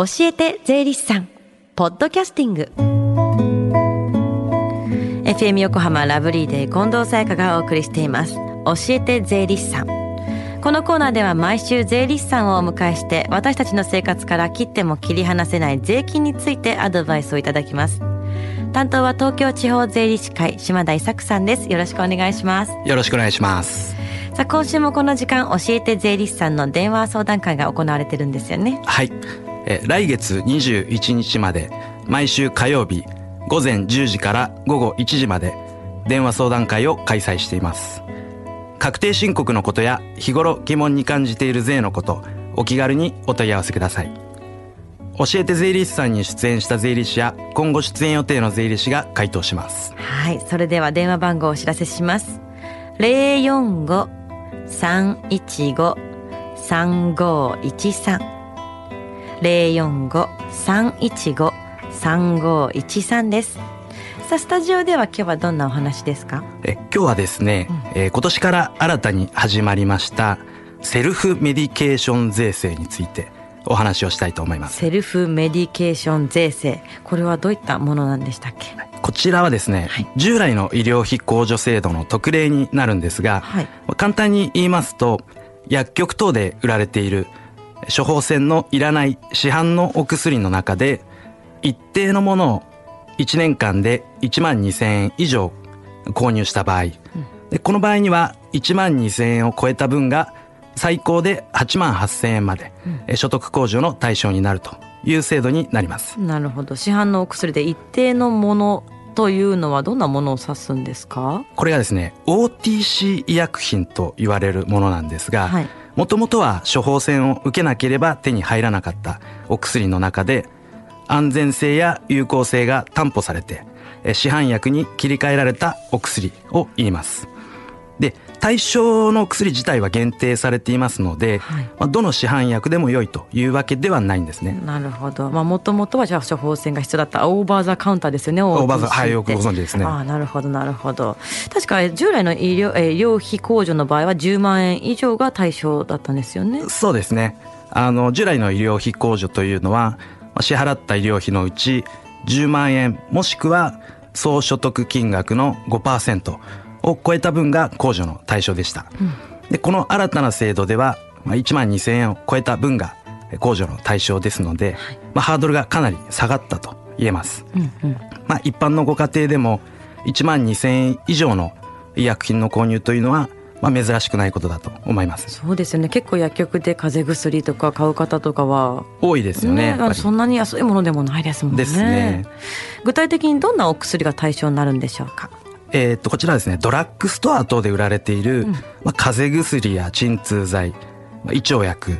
教えて税理士さん。ポッドキャスティング。FM 横浜ラブリーで近藤沙耶香がお送りしています。教えて税理士さん。このコーナーでは毎週税理士さんをお迎えして私たちの生活から切っても切り離せない税金についてアドバイスをいただきます。担当は東京地方税理士会島田伊作さんです。よろしくお願いします。よろしくお願いします。さあ今週もこの時間教えて税理士さんの電話相談会が行われてるんですよね。はい来月21日まで毎週火曜日午前10時から午後1時まで電話相談会を開催しています。確定申告のことや日頃疑問に感じている税のことお気軽にお問い合わせください。教えて税理士さんに出演した税理士や今後出演予定の税理士が回答します。はいそれでは電話番号をお知らせします。045-315-3513 045-315-3513です。さあスタジオでは今日はどんなお話ですか？え今日はですね、うん、えー、今年から新たに始まりましたセルフメディケーション税制についてお話をしたいと思います。セルフメディケーション税制。これはどういったものなんでしたっけ？こちらはですね、はい、従来の医療費控除制度の特例になるんですが、はい、簡単に言いますと薬局等で売られている処方箋のいらない市販のお薬の中で一定のものを1年間で1万2000円以上購入した場合、うん、でこの場合には1万2000円を超えた分が最高で8万8000円まで、うん、所得控除の対象になるという制度になります。なるほど。市販のお薬で一定のものというのはどんなものを指すんですか？これがですね OTC 医薬品と言われるものなんですが、もともとは処方箋を受けなければ手に入らなかったお薬の中で安全性や有効性が担保されて市販薬に切り替えられたお薬を言います。で対象の薬自体は限定されていますので、はい、まあ、どの市販薬でも良いというわけではないんですね。なるほど。まあもともとはじゃあ処方箋が必要だったオーバーザカウンターですよね。オーバーザはいよくご存知ですね。ああなるほどなるほど。確か従来の医療え医療費控除の場合は10万円以上が対象だったんですよね。そうですね。あの従来の医療費控除というのは支払った医療費のうち10万円もしくは総所得金額の5%を超えた分が控除の対象でした。うん、でこの新たな制度では1万2000円を超えた分が控除の対象ですので、はい、まあ、ハードルがかなり下がったと言えます。うんうん、まあ、一般のご家庭でも1万2000円以上の医薬品の購入というのはまあ、珍しくないことだと思います。そうですよね。結構薬局で風邪薬とか買う方とかは多いですよねねそんなに安いものでもないですもんね。ですね。具体的にどんなお薬が対象になるんでしょうか？えー、とこちらですねドラッグストア等で売られている、うん、まあ、風邪薬や鎮痛剤、まあ、胃腸薬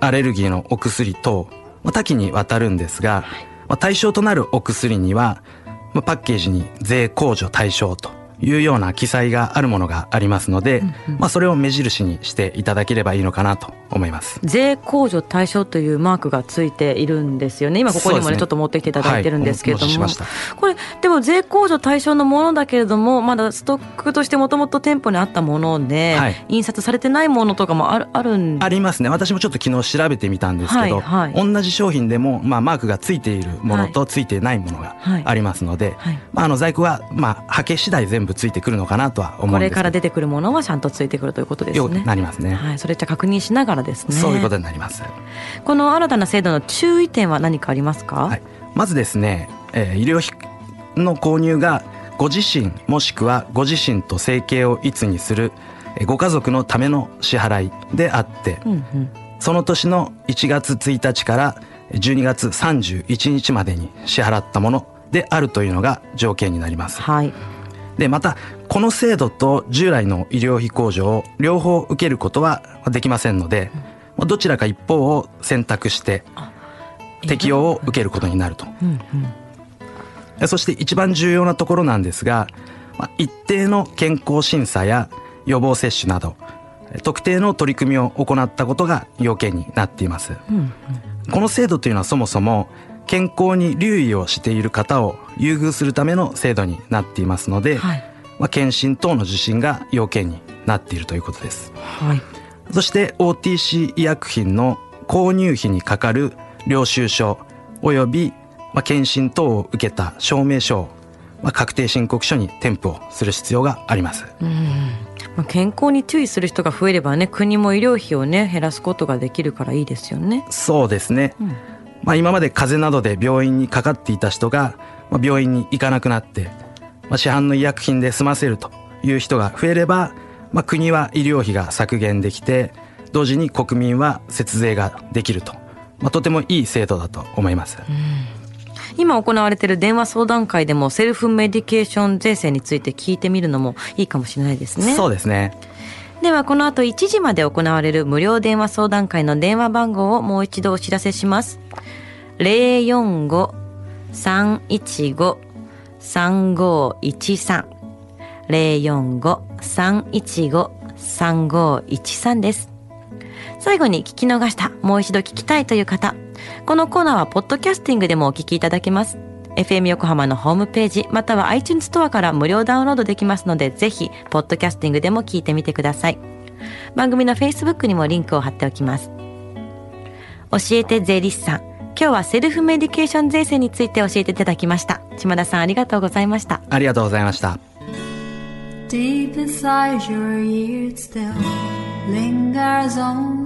アレルギーのお薬等、まあ、多岐にわたるんですが、まあ、対象となるお薬には、まあ、パッケージに税控除対象というような記載があるものがありますので、うんうん、まあそれを目印にしていただければいいのかなと思います。税控除対象というマークがついているんですよね。今ここにもね、ね。ちょっと持ってきていただいてるんですけれども、はい、これでも税控除対象のものだけれども、まだストックとしてもともと店舗にあったもので、はい、印刷されてないものとかもあるあるんありますね。私もちょっと昨日調べてみたんですけど、はいはい、同じ商品でもまあマークがついているものとついてないものがありますので、まああの在庫はまあはけ次第全部ついてくるのかなとは思うんですこれから出てくるものはちゃんとついてくるということですね。なりますね。はい、それじゃ確認しながらですね。そういうことになります。この新たな制度の注意点は何かありますか？はい、まずですね、えー、医療費の購入がご自身もしくはご自身と生計をいつにするご家族のための支払いであって、うんうん、その年の1月1日から12月31日までに支払ったものであるというのが条件になります。はいでまたこの制度と従来の医療費控除を両方受けることはできませんので、どちらか一方を選択して適用を受けることになると。うんうん、そして一番重要なところなんですが一定の健康審査や予防接種など特定の取り組みを行ったことが要件になっています。うんうん、この制度というのはそもそも健康に留意をしている方を優遇するための制度になっていますので、はい、まあ、検診等の受診が要件になっているということです。はい、そして OTC 医薬品の購入費にかかる領収書及び、まあ、検診等を受けた証明書を、まあ、確定申告書に添付をする必要があります。まあ、健康に注意する人が増えればね国も医療費をね減らすことができるからいいですよね。そうですね、うん、まあ、今まで風邪などで病院にかかっていた人が、まあ、病院に行かなくなって、まあ、市販の医薬品で済ませるという人が増えれば、まあ、国は医療費が削減できて同時に国民は節税ができると、まあ、とてもいい制度だと思います。今行われている電話相談会でもセルフメディケーション税制について聞いてみるのもいいかもしれないですね。そうですね。ではこの後1時まで行われる無料電話相談会の電話番号をもう一度お知らせします。045-315-3513 045-315-3513です。最後に聞き逃した、もう一度聞きたいという方、このコーナーはポッドキャスティングでもお聞きいただけます。FM 横浜のホームページ、または iTunes ストアから無料ダウンロードできますので、ぜひ、ポッドキャスティングでも聞いてみてください。番組の Facebook にもリンクを貼っておきます。教えて税理士さん。今日はセルフメディケーション税制について教えていただきました。島田さんありがとうございました。ありがとうございました。Deep inside your ears still lingers on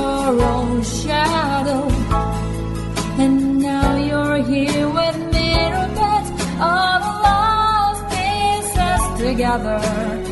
another